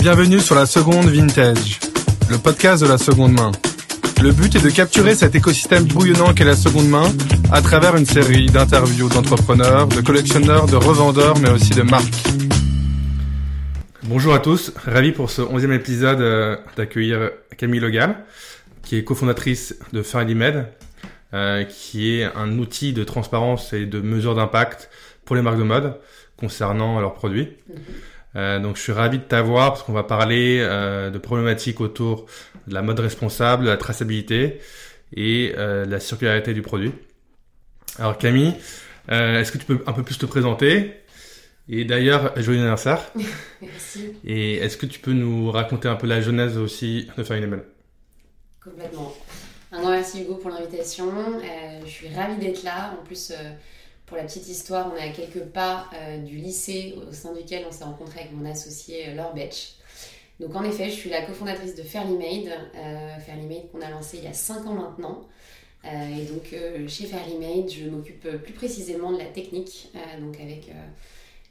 Bienvenue sur la seconde vintage, le podcast de la seconde main. Le but est de capturer cet écosystème bouillonnant qu'est la seconde main à travers une série d'interviews d'entrepreneurs, de collectionneurs, de revendeurs, mais aussi de marques. Bonjour à tous, ravi pour ce onzième épisode euh, d'accueillir Camille Logal, qui est cofondatrice de Fairly Med, euh, qui est un outil de transparence et de mesure d'impact pour les marques de mode concernant leurs produits. Euh, donc je suis ravi de t'avoir parce qu'on va parler euh, de problématiques autour de la mode responsable, de la traçabilité et euh, de la circularité du produit. Alors Camille, est-ce que tu peux un peu plus te présenter? Et d'ailleurs, joyeux anniversaire. Merci. Et est-ce que tu peux nous raconter un peu la genèse aussi de Faire une Email Complètement. Un grand merci Hugo pour l'invitation. Je suis ravie d'être là. En plus, pour la petite histoire, on est à quelques pas euh, du lycée au sein duquel on s'est rencontré avec mon associé euh, Laure Betch. Donc en effet, je suis la cofondatrice de Fairly Made. Euh, Fairly Made qu'on a lancé il y a 5 ans maintenant. Et donc chez Fairly Made, je m'occupe plus précisément de la technique, donc avec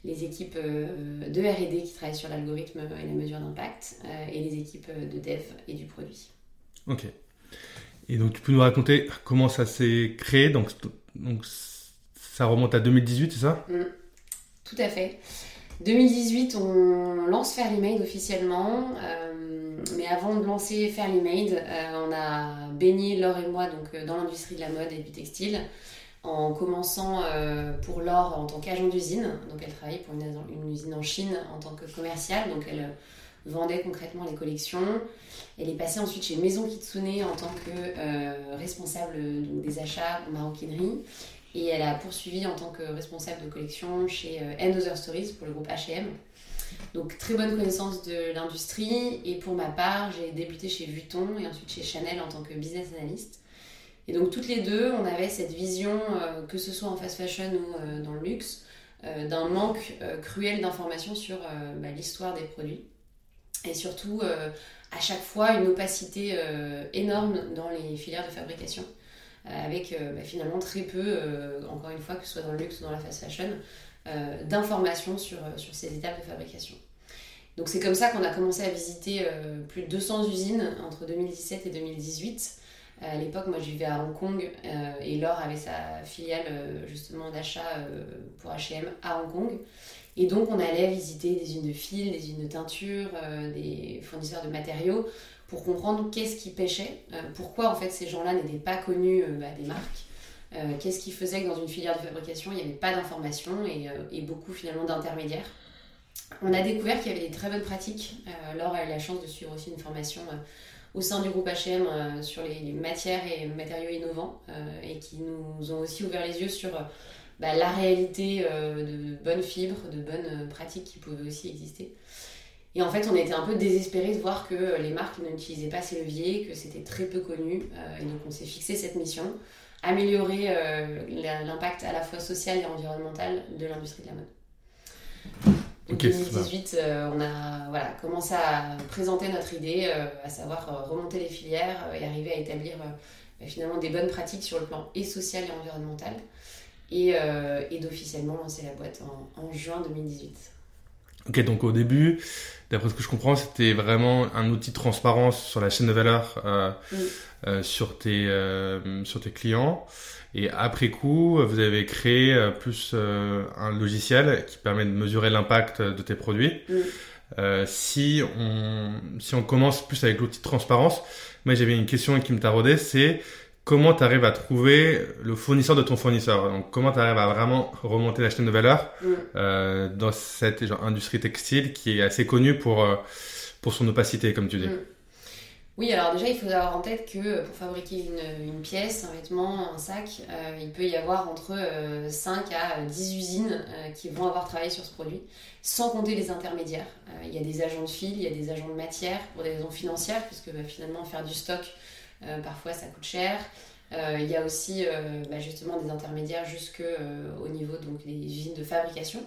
les équipes de R&D qui travaillent sur l'algorithme et la mesure d'impact, et les équipes de dev et du produit. Ok. Et donc tu peux nous raconter comment ça s'est créé donc ça remonte à 2018, c'est ça? Mm. Tout à fait. 2018, on lance Fairly Made officiellement. euh, mais avant de lancer Fairly Made, euh, on a baigné Laure et moi donc, euh, dans l'industrie de la mode et du textile. En commençant pour Laure en tant qu'agent d'usine. Donc elle travaillait pour une, usine en Chine en tant que commerciale. Donc elle vendait concrètement les collections. Elle est passée ensuite chez Maison Kitsune en tant que responsable donc, des achats en maroquinerie. Et elle a poursuivi en tant que responsable de collection chez euh, End Other Stories pour le groupe H&M. Donc très bonne connaissance de l'industrie. Et pour ma part, j'ai débuté chez Vuitton et ensuite chez Chanel en tant que business analyst. Et donc toutes les deux, on avait cette vision, euh, que ce soit en fast fashion ou euh, dans le luxe, euh, d'un manque euh, cruel d'informations sur euh, bah, l'histoire des produits. Et surtout, euh, à chaque fois, une opacité euh, énorme dans les filières de fabrication euh, avec euh, bah, finalement très peu, euh, encore une fois, que ce soit dans le luxe ou dans la fast fashion, euh, d'informations sur, euh, sur ces étapes de fabrication. Donc c'est comme ça qu'on a commencé à visiter euh, plus de 200 usines entre 2017 et 2018. Euh, à l'époque, moi je vivais à Hong Kong euh, et Laure avait sa filiale euh, justement d'achat euh, pour H&M à Hong Kong. Et donc on allait visiter des usines de fil, des usines de teinture, euh, des fournisseurs de matériaux pour comprendre qu'est-ce qui pêchait, euh, pourquoi en fait ces gens-là n'étaient pas connus euh, bah, des marques, euh, qu'est-ce qui faisait que dans une filière de fabrication il n'y avait pas d'informations et, beaucoup finalement d'intermédiaires. On a découvert qu'il y avait des très bonnes pratiques. Laure a eu la chance de suivre aussi une formation au sein du groupe H&M sur les, matières et matériaux innovants et qui nous ont aussi ouvert les yeux sur bah, la réalité de bonnes fibres, de bonnes pratiques qui pouvaient aussi exister. Et en fait, on était un peu désespérés de voir que les marques n'utilisaient pas ces leviers, que c'était très peu connu. euh, et donc, on s'est fixé cette mission améliorer euh, l'impact à la fois social et environnemental de l'industrie de la mode. En Ok, c'est 2018, euh, on a voilà, commencé à présenter notre idée, à savoir remonter les filières et arriver à établir bah, finalement des bonnes pratiques sur le plan et social et environnemental, et, et d'officiellement lancer la boîte en, en juin 2018. Ok, donc au début, d'après ce que je comprends, c'était vraiment un outil de transparence sur la chaîne de valeur euh, Mm. euh, sur, tes, euh, sur tes clients. Et après coup, vous avez créé euh, plus euh, un logiciel qui permet de mesurer l'impact de tes produits. Mm. Euh, si, on, si on commence plus avec l'outil de transparence, moi j'avais une question qui me taraudait, c'est comment tu arrives à trouver le fournisseur de ton fournisseur? Donc comment tu arrives à vraiment remonter la chaîne de valeur Mm. euh, dans cette genre, industrie textile qui est assez connue pour, euh, pour son opacité, comme tu dis? Mm. Oui, alors déjà, il faut avoir en tête que pour fabriquer une, une pièce, un vêtement, un sac, euh, il peut y avoir entre euh, 5 à 10 usines qui vont avoir travaillé sur ce produit, sans compter les intermédiaires. Il y a des agents de fil, il y a des agents de matière pour des raisons financières, puisque bah, finalement, faire du stock, parfois, ça coûte cher. Euh, il y a aussi euh, bah, justement des intermédiaires jusque euh, au niveau donc, des usines de fabrication.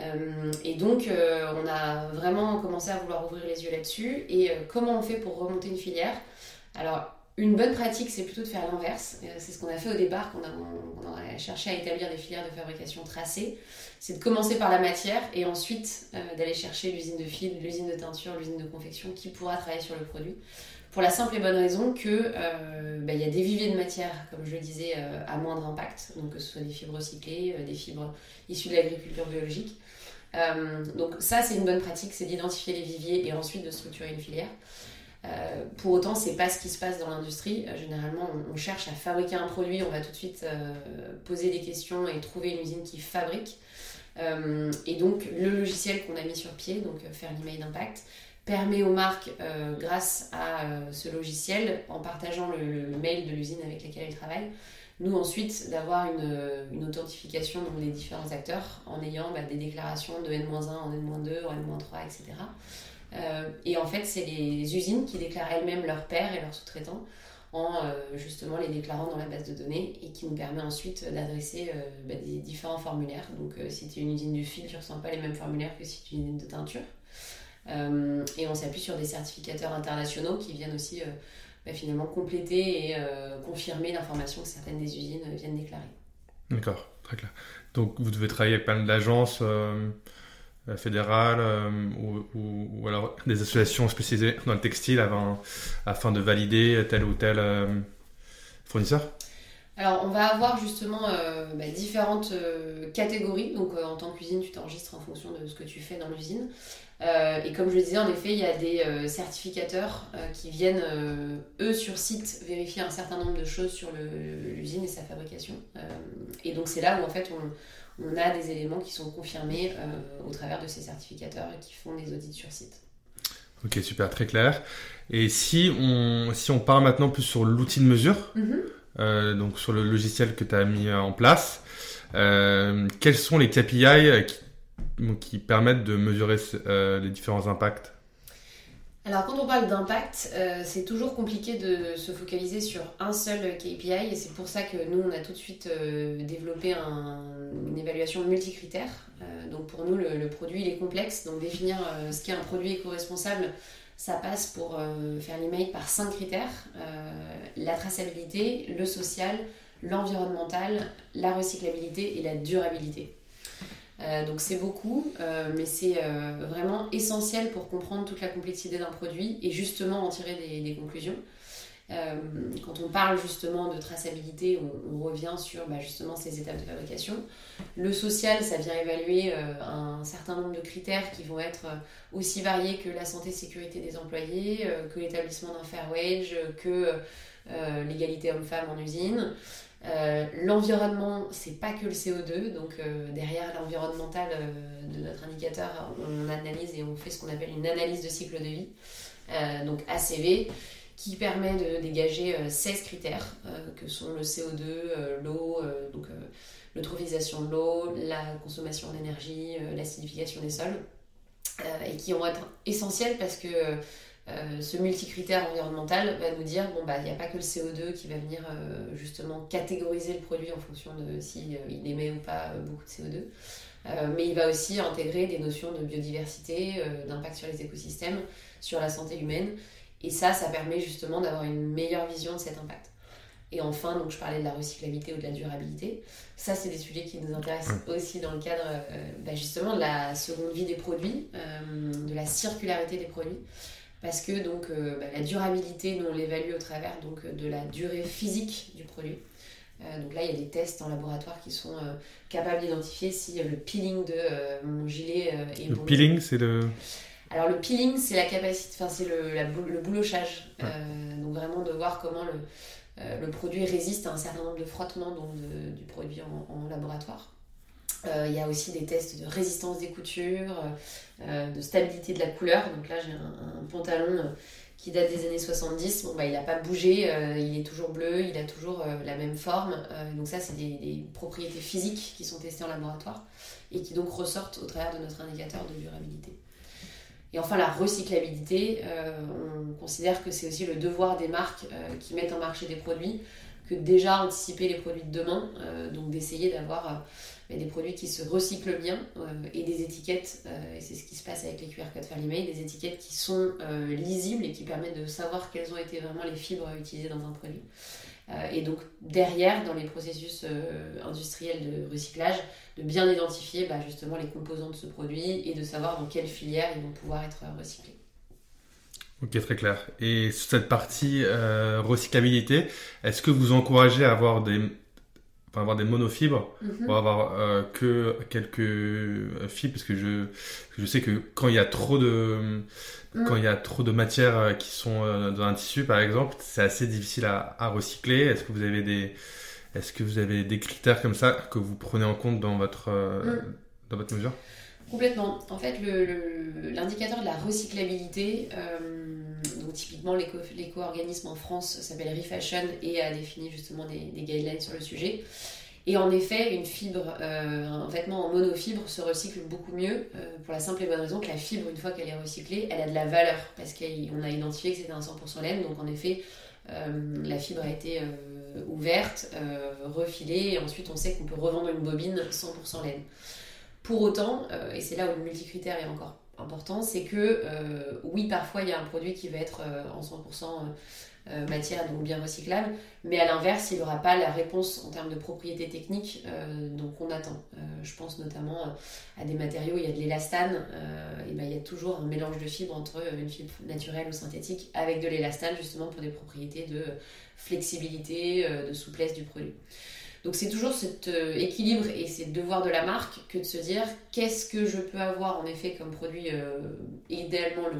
Euh, et donc, euh, on a vraiment commencé à vouloir ouvrir les yeux là-dessus. Et euh, comment on fait pour remonter une filière? Alors, une bonne pratique, c'est plutôt de faire l'inverse. C'est ce qu'on a fait au départ, quand on a, cherché à établir des filières de fabrication tracées. C'est de commencer par la matière et ensuite d'aller chercher l'usine de fil, l'usine de teinture, l'usine de confection qui pourra travailler sur le produit. Pour la simple et bonne raison que bah, il y a des viviers de matière, comme je le disais, à moindre impact, donc que ce soit des fibres recyclées, des fibres issues de l'agriculture biologique. Euh, donc ça, c'est une bonne pratique, c'est d'identifier les viviers et ensuite de structurer une filière. Euh, pour autant, c'est pas ce qui se passe dans l'industrie. Euh, généralement, on, cherche à fabriquer un produit, on va tout de suite poser des questions et trouver une usine qui fabrique. et donc, le logiciel qu'on a mis sur pied, donc faire l'email d'impact, permet aux marques, grâce à ce logiciel, en partageant le, mail de l'usine avec laquelle elles travaillent, nous, ensuite, d'avoir une, authentification des différents acteurs en ayant bah, des déclarations de N-1 en N-2, en N-3, etc. Euh, et en fait, c'est les usines qui déclarent elles-mêmes leurs pairs et leurs sous-traitants en euh, justement les déclarant dans la base de données et qui nous permet ensuite d'adresser euh, bah, des différents formulaires. Donc, si tu es une usine du fil, tu ne ressens pas les mêmes formulaires que si tu es une usine de teinture. Et on s'appuie sur des certificateurs internationaux qui viennent aussi bah, finalement compléter et euh, confirmer l'information que certaines des usines viennent déclarer. D'accord, très clair. Donc vous devez travailler avec plein d'agences euh, euh, fédérales ou, alors des associations spécialisées dans le textile afin de valider tel ou tel fournisseur? Alors, on va avoir justement bah, différentes catégories. Donc, en tant qu'usine, tu t'enregistres en fonction de ce que tu fais dans l'usine. Euh, et comme je le disais, en effet, il y a des euh, certificateurs euh, qui viennent, eux, sur site, vérifier un certain nombre de choses sur l'usine et sa fabrication. et donc, c'est là où, en fait, on, on, a des éléments qui sont confirmés au travers de ces certificateurs et qui font des audits sur site. Ok, super, très clair. Et si on, si on part maintenant plus sur l'outil de mesure, mm-hmm. donc sur le logiciel que tu as mis en place, quels sont les KPI qui qui permettent de mesurer euh, les différents impacts alors quand on parle d'impact, euh, c'est toujours compliqué de se focaliser sur un seul KPI et c'est pour ça que nous on a tout de suite euh, développé une évaluation multicritère. donc pour nous le, produit il est complexe, donc définir ce qu'est un produit éco-responsable, ça passe pour faire l'email par cinq critères la traçabilité, le social, l'environnemental, la recyclabilité et la durabilité. Euh, donc c'est beaucoup, euh, mais c'est euh, vraiment essentiel pour comprendre toute la complexité d'un produit et justement en tirer des, conclusions. quand on parle justement de traçabilité, on, revient sur bah, justement ces étapes de fabrication. Le social, ça vient évaluer un certain nombre de critères qui vont être aussi variés que la santé sécurité des employés, que l'établissement d'un fair wage, que l'égalité homme-femme en usine. Euh, l'environnement, c'est pas que le CO2, donc euh, derrière l'environnemental euh, de notre indicateur, on analyse et on fait ce qu'on appelle une analyse de cycle de vie, donc ACV, qui permet de dégager 16 critères, que sont le CO2, l'eau, donc l'eutrophisation de l'eau, la consommation d'énergie, l'acidification des sols, et qui vont être essentiels parce que euh, ce multicritère environnemental va nous dire bon bah il n'y a pas que le CO2 qui va venir euh, justement catégoriser le produit en fonction de si euh, il émet ou pas beaucoup de CO2 mais il va aussi intégrer des notions de biodiversité d'impact sur les écosystèmes sur la santé humaine. Et ça ça permet justement d'avoir une meilleure vision de cet impact. Et enfin, donc je parlais de la recyclabilité ou de la durabilité. Ça, c'est des sujets qui nous intéressent aussi dans le cadre bah, justement de la seconde vie des produits, de la circularité des produits parce que donc euh, bah, la durabilité, nous on l'évalue au travers donc euh, de la durée physique du produit. Euh, donc là, il y a des tests en laboratoire qui sont capables d'identifier si le peeling de mon gilet est le peeling, c'est le. Alors le peeling, c'est la capacité, enfin c'est le, le boulochage. donc vraiment de voir comment le, le produit résiste à un certain nombre de frottements donc du produit en laboratoire. Euh, il y a aussi des tests de résistance des coutures, euh, de stabilité de la couleur. Donc là, j'ai un, pantalon euh, qui date des années 70. Bon, bah, il n'a pas bougé, il est toujours bleu, il a toujours la même forme. donc ça, c'est des, propriétés physiques qui sont testées en laboratoire et qui donc ressortent au travers de notre indicateur de durabilité. Et enfin, la recyclabilité, on considère que c'est aussi le devoir des marques qui mettent en marché des produits que déjà anticiper les produits de demain, donc d'essayer d'avoir des produits qui se recyclent bien et des étiquettes, et c'est ce qui se passe avec les QR codes Fairly des étiquettes qui sont lisibles et qui permettent de savoir quelles ont été vraiment les fibres utilisées dans un produit. et donc derrière, dans les processus industriels de recyclage, de bien identifier bah, justement les composants de ce produit et de savoir dans quelle filière ils vont pouvoir être recyclés. Ok, très clair. Et sur cette partie euh, recyclabilité, est-ce que vous encouragez à avoir des, enfin, avoir des monofibres mm avoir euh, que quelques euh, fibres Parce que je, je sais que quand il y a trop de, mm. quand il y a trop de matières qui sont dans un tissu, par exemple, c'est assez difficile à, à recycler. Est-ce que vous avez des, est-ce que vous avez des critères comme ça que vous prenez en compte dans votre, mm. dans votre mesure? Complètement. En fait, l'indicateur de la recyclabilité, euh, donc typiquement l'éco-organisme en France s'appelle Refashion et a défini justement des, guidelines sur le sujet. Et en effet, une fibre, euh, un vêtement en monofibre se recycle beaucoup mieux euh, pour la simple et bonne raison que la fibre, une fois qu'elle est recyclée, elle a de la valeur parce qu'on a identifié que c'était un 100% laine. Donc en effet, la fibre a été ouverte, refilée et ensuite on sait qu'on peut revendre une bobine 100% laine. Pour autant, euh, et c'est là où le multicritère est encore important, c'est que euh, oui, parfois il y a un produit qui va être euh, en 100% matière, donc bien recyclable, mais à l'inverse, il n'aura pas la réponse en termes de propriétés techniques donc on attend. je pense notamment à des matériaux, il y a de l'élastane, et ben, il y a toujours un mélange de fibres entre une fibre naturelle ou synthétique avec de l'élastane justement pour des propriétés de flexibilité, de souplesse du produit. Donc c'est toujours cet euh, équilibre et c'est le devoir de la marque que de se dire qu'est-ce que je peux avoir en effet comme produit, euh, idéalement le,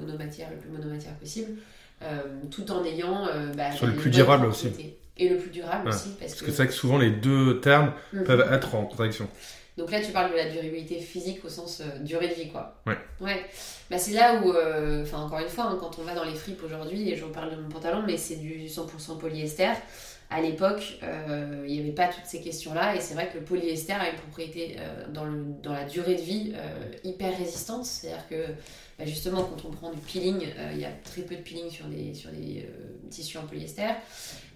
monomatière, le plus monomatière possible, euh, tout en ayant... Bah, Sur le plus durable aussi. Et le plus durable aussi. Parce, que, c'est vrai que souvent les deux termes mhm. peuvent être en contradiction. Donc là, tu parles de la durabilité physique au sens durée de vie, quoi. Ouais. Ouais. Bah, c'est là où, enfin, encore une fois, hein, quand on va dans les fripes aujourd'hui, et j'en parle de mon pantalon, mais c'est du 100% polyester à l'époque, euh, il n'y avait pas toutes ces questions-là. Et c'est vrai que le polyester a une propriété euh, dans, la durée de vie euh, hyper résistante. C'est-à-dire que bah, justement, quand on prend du peeling, il y a très peu de peeling sur des, tissus en polyester.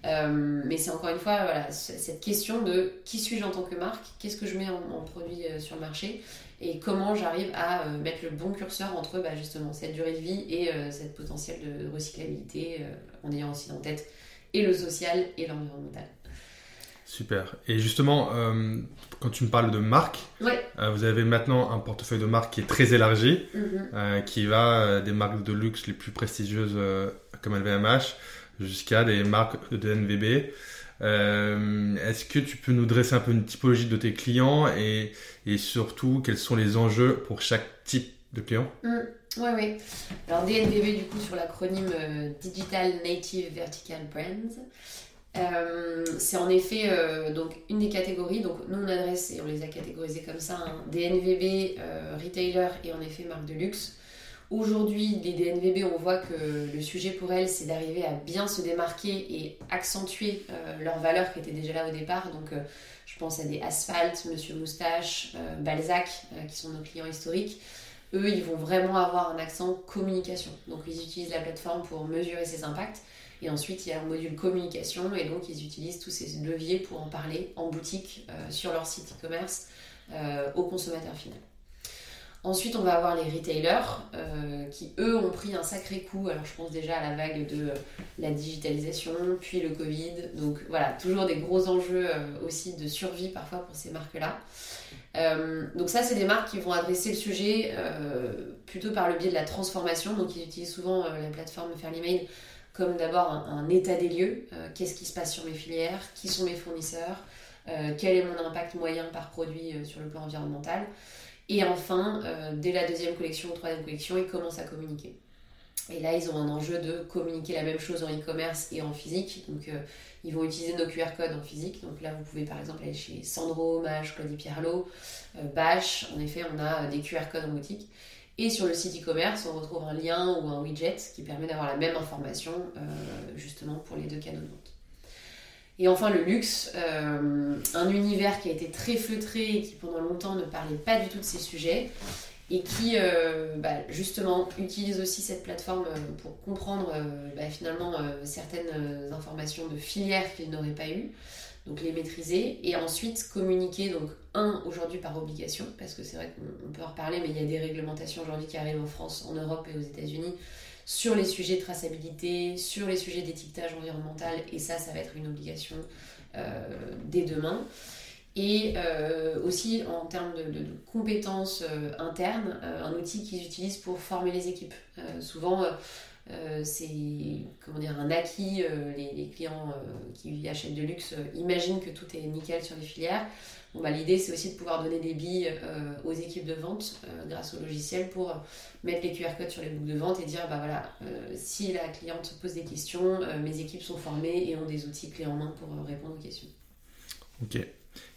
mais c'est encore une fois cette question de qui suis-je en tant que marque, qu'est-ce que je mets en, produit sur le marché et comment j'arrive à mettre le bon curseur entre bah, justement cette durée de vie et cette potentiel de recyclabilité en ayant aussi en tête et le social et l'environnemental. Super. Et justement, euh, quand tu me parles de marque, euh, vous avez maintenant un portefeuille de marques qui est très élargi, mhm. euh, qui va des marques de luxe les plus prestigieuses comme LVMH jusqu'à des marques de NVB. Est-ce que tu peux nous dresser un peu une typologie de tes clients et, et surtout quels sont les enjeux pour chaque type de client? Mm. Oui, oui. Alors DNVB, du coup, sur l'acronyme euh, Digital Native Vertical Brands. Euh, c'est en effet euh, donc une des catégories. Donc nous on adresse et on les a catégorisés comme ça hein, DNVB, retailer et en effet marque de luxe. Aujourd'hui, les DNVB, on voit que le sujet pour elles, c'est d'arriver à bien se démarquer et accentuer leurs valeurs qui étaient déjà là au départ. Donc, je pense à des Asphalt, Monsieur Moustache, Balzac, qui sont nos clients historiques eux, ils vont vraiment avoir un accent communication. Donc, ils utilisent la plateforme pour mesurer ses impacts. Et ensuite, il y a un module communication et donc ils utilisent tous ces leviers pour en parler en boutique, euh, sur leur site e-commerce, euh, au consommateur final. Ensuite, on va avoir les retailers euh, qui, eux, ont pris un sacré coup. Alors, je pense déjà à la vague de la digitalisation, puis le Covid. Donc, voilà, toujours des gros enjeux aussi de survie parfois pour ces marques-là. Euh, donc ça, c'est des marques qui vont adresser le sujet euh, plutôt par le biais de la transformation. Donc ils utilisent souvent euh, la plateforme Fairly Made comme d'abord un, état des lieux. Qu'est-ce qui se passe sur mes filières? Qui sont mes fournisseurs? Quel est mon impact moyen par produit sur le plan environnemental? Et enfin, dès la deuxième collection ou troisième collection, ils commencent à communiquer. Et là, ils ont un enjeu de communiquer la même chose en e-commerce et en physique. Donc, ils vont utiliser nos QR codes en physique. Donc là, vous pouvez par exemple aller chez Sandro, Mage, Claudie Pierlot, euh, Bash. En effet, on a euh, des QR codes en boutique. Et sur le site e-commerce, on retrouve un lien ou un widget qui permet d'avoir la même information euh, justement pour les deux canaux de vente. Et enfin le luxe, un univers qui a été très feutré et qui pendant longtemps ne parlait pas du tout de ces sujets et qui euh, bah, justement utilise aussi cette plateforme euh, pour comprendre euh, bah, finalement certaines informations de filières qu'ils n'auraient pas eues. donc les maîtriser et ensuite communiquer donc un aujourd'hui par obligation parce que c'est vrai qu'on peut en reparler mais il y a des réglementations aujourd'hui qui arrivent en France, en Europe et aux États-Unis sur les sujets de traçabilité, sur les sujets d'étiquetage environnemental et ça ça va être une obligation dès demain. Et euh, aussi en termes de, compétences euh, internes, un outil qu'ils utilisent pour former les équipes. souvent, c'est comment dire un acquis. Les, clients qui achètent de luxe imaginent que tout est nickel sur les filières. Bon, bah, L'idée, c'est aussi de pouvoir donner des billes aux équipes de vente grâce au logiciel pour mettre les QR codes sur les boucles de vente et dire bah voilà, si la cliente pose des questions, mes équipes sont formées et ont des outils clés en main pour répondre aux questions. Ok.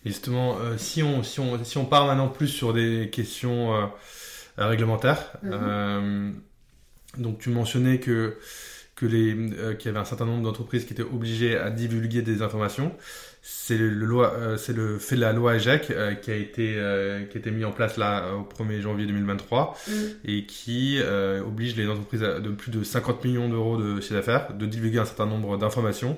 Justement, euh, si, on, si, on, si on part maintenant plus sur des questions euh, euh, réglementaires, mhm. donc tu mentionnais que que les qu'il y avait un certain nombre d'entreprises qui étaient obligées à divulguer des informations. C'est le, loi, c'est le fait de la loi EGEC qui a été qui a été mis en place là au 1er janvier 2023 mhm. et qui oblige les entreprises de plus de 50 millions d'euros de chiffre d'affaires de divulguer un certain nombre d'informations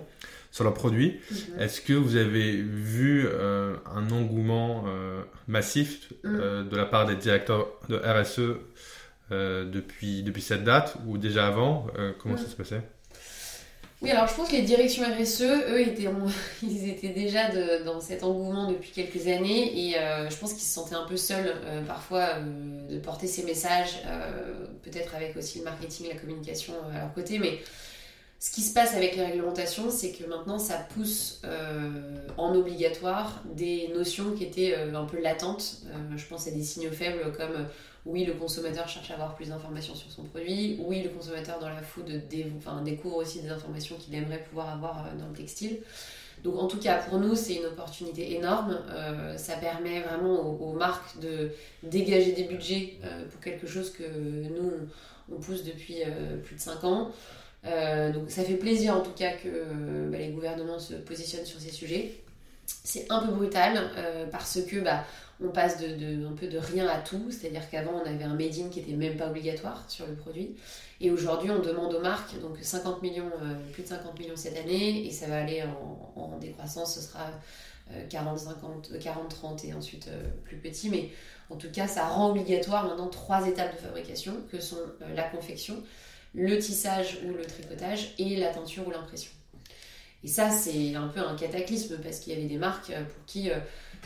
sur leurs produits. Mhm. Est-ce que vous avez vu euh, un engouement euh, massif mhm. euh, de la part des directeurs de RSE depuis, depuis cette date ou déjà avant Comment ça mhm. se passait? Oui, alors je pense que les directions RSE, eux, étaient, ils étaient déjà dans cet engouement depuis quelques années et je pense qu'ils se sentaient un peu seuls parfois de porter ces messages, peut-être avec aussi le marketing, la communication à leur côté, mais ce qui se passe avec les réglementations, c'est que maintenant ça pousse euh, en obligatoire des notions qui étaient euh, un peu latentes. Euh, je pense à des signaux faibles comme oui, le consommateur cherche à avoir plus d'informations sur son produit, oui, le consommateur dans la food découvre aussi des informations qu'il aimerait pouvoir avoir dans le textile. Donc en tout cas, pour nous, c'est une opportunité énorme. ça permet vraiment aux, aux, marques de dégager des budgets pour quelque chose que nous, on pousse depuis plus de 5 ans. Euh, donc ça fait plaisir en tout cas que euh, bah, les gouvernements se positionnent sur ces sujets. C'est un peu brutal euh, parce que bah, on passe de, un peu de rien à tout, c'est-à-dire qu'avant on avait un made in qui était même pas obligatoire sur le produit, et aujourd'hui on demande aux marques donc 50 millions, plus de 50 millions cette année, et ça va aller en, décroissance, ce sera 40, 50, 40, 30 et ensuite plus petit, mais en tout cas ça rend obligatoire maintenant trois étapes de fabrication que sont la confection, le tissage ou le tricotage et la teinture ou l'impression. Et ça, c'est un peu un cataclysme parce qu'il y avait des marques euh, pour qui euh,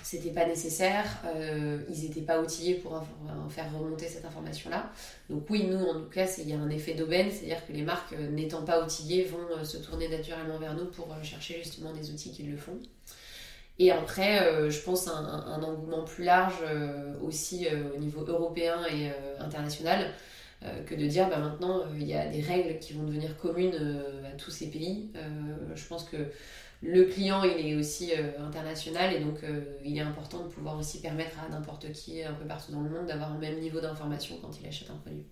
c'était pas nécessaire, euh, ils n'étaient pas outillés pour faire remonter cette information-là. Donc oui, nous, en tout cas, il y a un effet d'aubaine, c'est-à-dire que les marques n'étant pas outillées vont se tourner naturellement vers nous pour chercher justement des outils qui le font. Et après, je pense un, engouement plus large aussi au niveau européen et international euh, que de dire bah, maintenant euh, il y a des règles qui vont devenir communes euh, à tous ces pays. je pense que le client il est aussi international et donc il est important de pouvoir aussi permettre à n'importe qui un peu partout dans le monde d'avoir le même niveau d'information quand il achète un produit.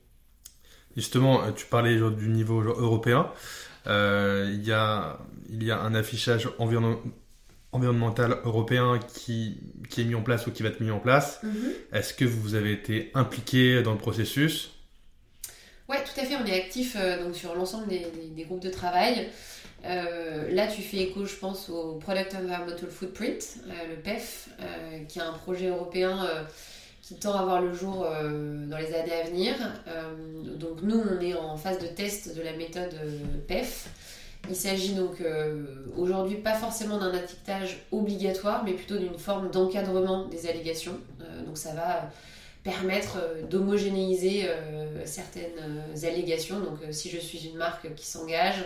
Justement, tu parlais du niveau européen. il, y a, il y a un affichage environnemental européen qui, qui, est mis en place ou qui va être mis en place. Mm-hmm. Est-ce que vous avez été impliqué dans le processus? Ouais, tout à fait. On est actif euh, donc sur l'ensemble des, groupes de travail. Euh, là, tu fais écho, je pense, au Product Environmental Footprint, euh, le PEF, qui est un projet européen qui tend à voir le jour dans les années à venir. donc nous, on est en phase de test de la méthode PEF. Il s'agit donc aujourd'hui pas forcément d'un étiquetage obligatoire, mais plutôt d'une forme d'encadrement des allégations. donc ça va permettre euh, d'homogénéiser euh, certaines euh, allégations. Donc si je suis une marque qui s'engage,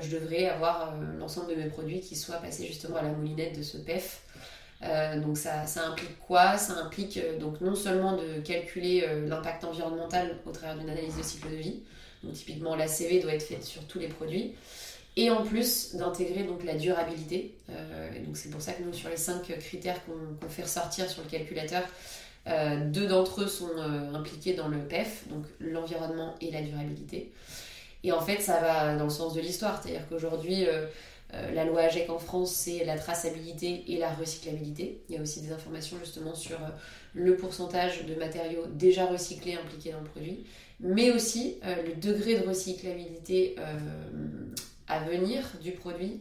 je devrais avoir l'ensemble de mes produits qui soient passés justement à la moulinette de ce PEF. donc ça, implique quoi? Ça implique donc non seulement de calculer l'impact environnemental au travers d'une analyse de cycle de vie. Donc typiquement la CV doit être faite sur tous les produits. Et en plus d'intégrer donc la durabilité. donc c'est pour ça que nous sur les cinq critères qu'on fait ressortir sur le calculateur, euh, deux d'entre eux sont euh, impliqués dans le PEF, donc l'environnement et la durabilité. Et en fait, ça va dans le sens de l'histoire, c'est-à-dire qu'aujourd'hui, euh, la loi AGEC en France, c'est la traçabilité et la recyclabilité. Il y a aussi des informations justement sur le pourcentage de matériaux déjà recyclés impliqués dans le produit, mais aussi le degré de recyclabilité à venir du produit,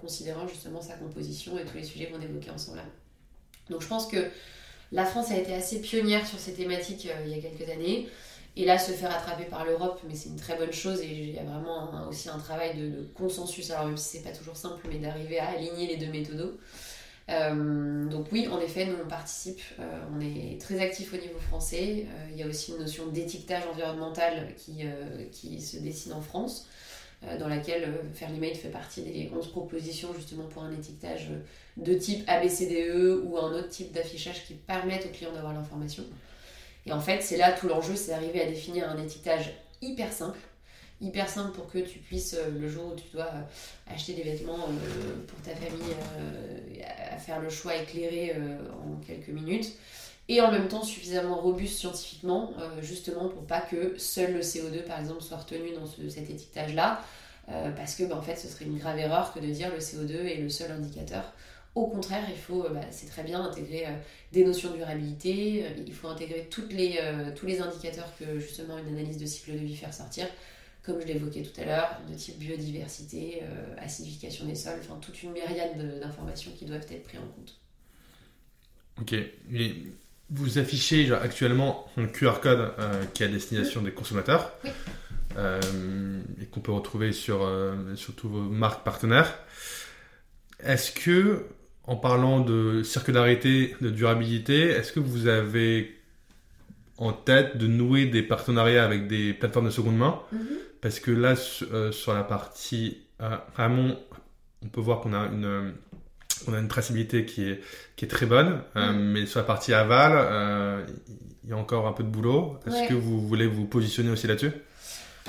considérant justement sa composition et tous les sujets qu'on évoquait ensemble. Donc je pense que la France a été assez pionnière sur ces thématiques il y a quelques années. Et là, se faire attraper par l'Europe, mais c'est une très bonne chose et il y a vraiment aussi un travail de, consensus, alors même si c'est pas toujours simple, mais d'arriver à aligner les deux méthodos. Euh, donc oui, en effet, nous on participe, euh, on est très actif au niveau français. Euh, il y a aussi une notion d'étiquetage environnemental qui se dessine en France, dans laquelle Fairly fait partie des 11 propositions justement pour un étiquetage de type ABCDE ou un autre type d'affichage qui permettent aux clients d'avoir l'information. Et en fait, c'est là tout l'enjeu, c'est d'arriver à définir un étiquetage hyper simple, hyper simple pour que tu puisses, euh, le jour où tu dois euh, acheter des vêtements euh, pour ta famille, à faire le choix éclairé en quelques minutes, et en même temps suffisamment robuste scientifiquement, justement pour pas que seul le CO2 par exemple soit retenu dans cet étiquetage-là, parce que bah, en fait ce serait une grave erreur que de dire le CO2 est le seul indicateur. Au contraire, il faut, bah, c'est très bien intégrer des notions de durabilité, il faut intégrer toutes les, tous les indicateurs que justement une analyse de cycle de vie fait sortir, comme je l'évoquais tout à l'heure, de type biodiversité, euh, acidification des sols, enfin toute une myriade d'informations qui doivent être prises en compte. Ok. Et vous affichez actuellement un QR code euh, qui est à destination des consommateurs euh, et qu'on peut retrouver sur, sur tous vos marques partenaires. Est-ce que, en parlant de circularité, de durabilité, est-ce que vous avez en tête de nouer des partenariats avec des plateformes de seconde main? Mm-hmm. Parce que là, euh, sur la partie euh, amont, on peut voir qu'on a une, on a une traçabilité qui est, qui est très bonne. Euh, mais sur la partie aval, il y a encore un peu de boulot. Est-ce que vous voulez vous positionner aussi là-dessus?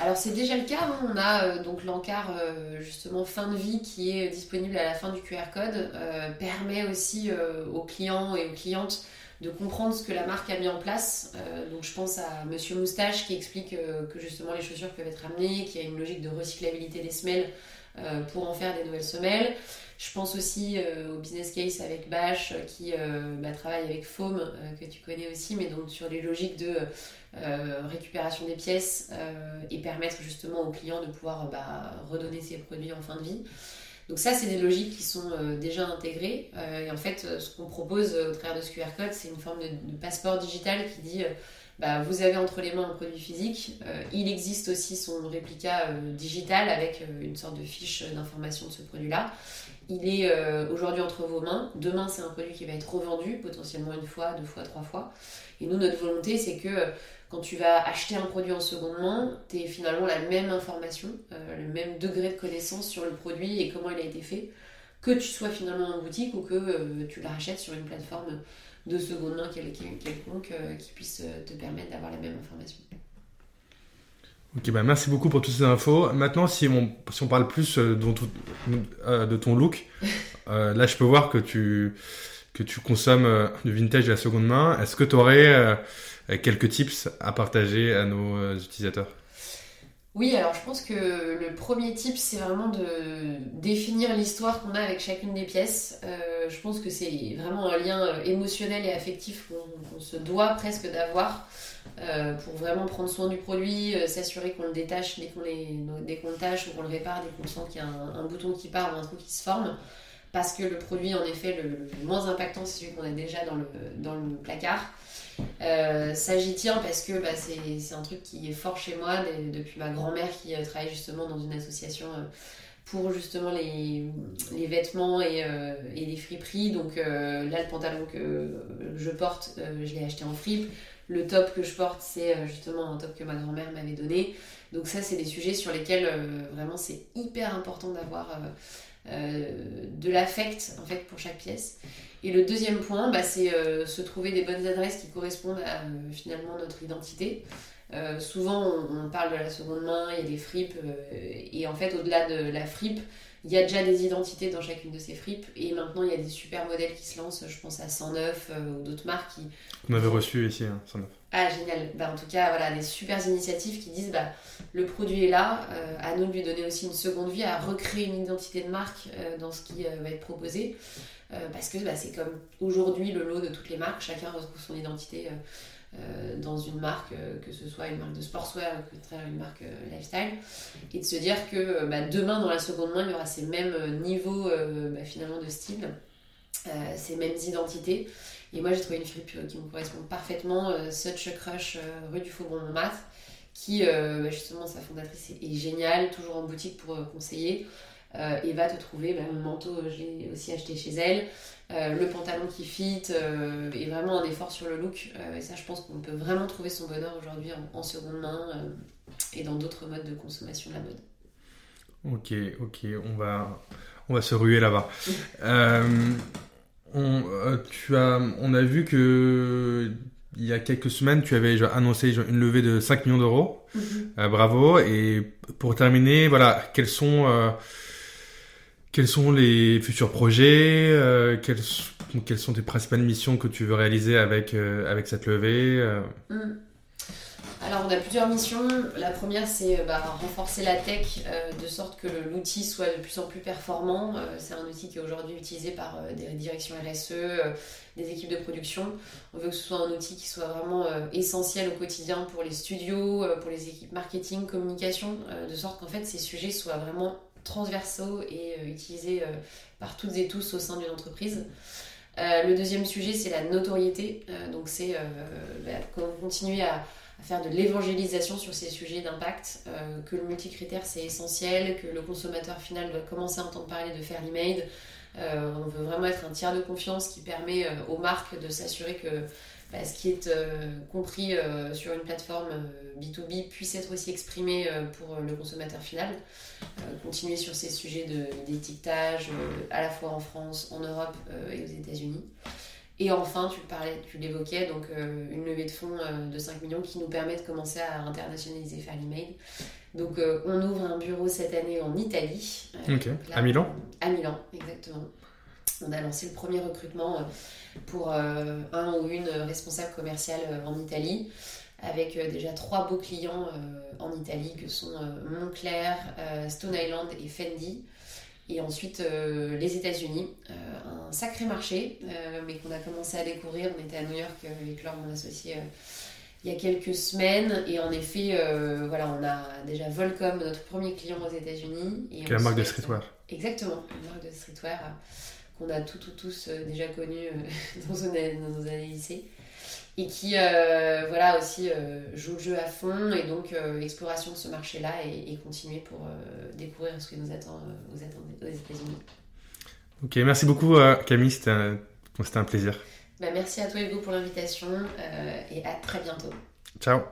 Alors c'est déjà le cas, hein. on a donc l'encart justement fin de vie qui est disponible à la fin du QR code, permet aussi aux clients et aux clientes de comprendre ce que la marque a mis en place. Euh, donc je pense à Monsieur Moustache qui explique euh, que justement les chaussures peuvent être amenées, qu'il y a une logique de recyclabilité des semelles euh, pour en faire des nouvelles semelles. Je pense aussi au business case avec Bash qui bah, travaille avec Foam que tu connais aussi, mais donc sur les logiques de récupération des pièces et permettre justement aux clients de pouvoir bah, redonner ses produits en fin de vie. Donc ça, c'est des logiques qui sont euh, déjà intégrées. Euh, et en fait, euh, ce qu'on propose au travers de ce QR code, c'est une forme de, passeport digital qui dit, bah, vous avez entre les mains un produit physique. il existe aussi son réplica digital avec une sorte de fiche d'information de ce produit-là. Il est aujourd'hui entre vos mains. Demain, c'est un produit qui va être revendu, potentiellement une fois, deux fois, trois fois. Et nous, notre volonté, c'est que quand tu vas acheter un produit en seconde main, tu es finalement la même information, euh, le même degré de connaissance sur le produit et comment il a été fait, que tu sois finalement en boutique ou que euh, tu la rachètes sur une plateforme de seconde main quelconque euh, qui puisse te permettre d'avoir la même information. Ok, bah merci beaucoup pour toutes ces infos. Maintenant, si on, si on parle plus de, de ton look, là je peux voir que tu, que tu consommes du vintage de la seconde main. Est-ce que tu aurais quelques tips à partager à nos euh, utilisateurs? Oui, alors je pense que le premier tip, c'est vraiment de définir l'histoire qu'on a avec chacune des pièces. Euh, je pense que c'est vraiment un lien euh, émotionnel et affectif qu'on se doit presque d'avoir pour vraiment prendre soin du produit, s'assurer qu'on le détache dès qu'on le tâche ou qu'on le répare, dès qu'on sent qu'il y a un, bouton qui part ou un truc qui se forme. Parce que le produit, en effet, le, moins impactant, c'est celui qu'on a déjà dans le, dans le placard. Euh, ça j'y tiens parce que bah, c'est un truc qui est fort chez moi depuis ma grand-mère qui euh, travaille justement dans une association euh, pour justement les, les vêtements et, et, les friperies. Donc là le pantalon que je porte, je l'ai acheté en fripe. Le top que je porte, c'est justement un top que ma grand-mère m'avait donné. Donc ça, c'est des sujets sur lesquels vraiment c'est hyper important d'avoir de l'affect en fait pour chaque pièce. Et le deuxième point, bah, c'est euh, se trouver des bonnes adresses qui correspondent à euh, finalement notre identité. Euh, souvent, on, parle de la seconde main, a des fripes, et en fait, au-delà de la fripe, il y a déjà des identités dans chacune de ces fripes, et maintenant, il y a des super modèles qui se lancent. Je pense à 109 ou d'autres marques qui. On avait reçu ici, hein, 109. Ah, génial. Bah, en tout cas, voilà, des super initiatives qui disent bah, le produit est là, à nous de lui donner aussi une seconde vie, à recréer une identité de marque dans ce qui va être proposé. Euh, parce que bah, c'est comme aujourd'hui le lot de toutes les marques, chacun retrouve son identité euh, dans une marque, que ce soit une marque de sportswear ou une marque lifestyle, et de se dire que bah, demain dans la seconde main, il y aura ces mêmes niveaux bah, finalement de style, ces mêmes identités. Et moi j'ai trouvé une fripe qui me correspond parfaitement, Such a Crush rue du Faubourg Montmartre, qui bah, justement sa fondatrice est, géniale, toujours en boutique pour conseiller. Euh, et va te trouver, bah, mon manteau, je l'ai aussi acheté chez elle, euh, le pantalon qui fit, euh, et vraiment un effort sur le look. et ça, je pense qu'on peut vraiment trouver son bonheur aujourd'hui en, seconde main et dans d'autres modes de consommation de la mode. Ok, ok, on va, on va se ruer là-bas. on, tu as, on a vu que il y a quelques semaines, tu avais annoncé une levée de 5 millions d'euros. Mm-hmm. bravo. Et pour terminer, voilà, quels sont quels sont les futurs projets euh, quelles, sont tes principales missions que tu veux réaliser avec, euh, avec cette levée euh mm. Alors, on a plusieurs missions. La première, c'est bah, renforcer la tech de sorte que l'outil soit de plus en plus performant. c'est un outil qui est aujourd'hui utilisé par des directions RSE, des équipes de production. On veut que ce soit un outil qui soit vraiment essentiel au quotidien pour les studios, pour les équipes marketing, communication, de sorte qu'en fait, ces sujets soient vraiment transversaux et euh, utilisés euh, par toutes et tous au sein d'une entreprise. Euh, le deuxième sujet, c'est la notoriété. donc, c'est bah, continuer à, faire de l'évangélisation sur ces sujets d'impact, que le multicritère c'est essentiel, que le consommateur final doit commencer à entendre parler de Fairly Made. on veut vraiment être un tiers de confiance qui permet aux marques de s'assurer que bah, ce qui est euh, compris euh, sur une plateforme B2B euh, puisse être aussi exprimé pour le consommateur final. continuer sur ces sujets d'étiquetage à la fois en France, en Europe et aux États-Unis. Et enfin, tu parlais, tu l'évoquais, donc une levée de fonds de 5 millions qui nous permet de commencer à internationaliser Fairly Made. Donc on ouvre un bureau cette année en Italie. à Milan? À Milan, exactement. On a lancé le premier recrutement pour euh, un ou une responsable commerciale euh, en Italie avec euh, déjà trois beaux clients en Italie que sont Montclair, Stone Island et Fendi. Et ensuite les États-Unis, un sacré marché, mais qu'on a commencé à découvrir. On était à New York avec Laure, mon associé, il y a quelques semaines. Et en effet, voilà, on a déjà Volcom, notre premier client aux États-Unis. Qui est la marque de streetwear. Exactement, une marque de streetwear qu'on a tout, tout, tous euh, déjà connus euh, dans, nos, années lycée et qui euh, voilà aussi joue le jeu à fond et donc exploration de ce marché là et, continuer pour découvrir ce qui nous attend aux, États-Unis. Ok, merci beaucoup Camille, c'était un, un, plaisir. Bah, merci à toi Hugo pour l'invitation et à très bientôt. Ciao.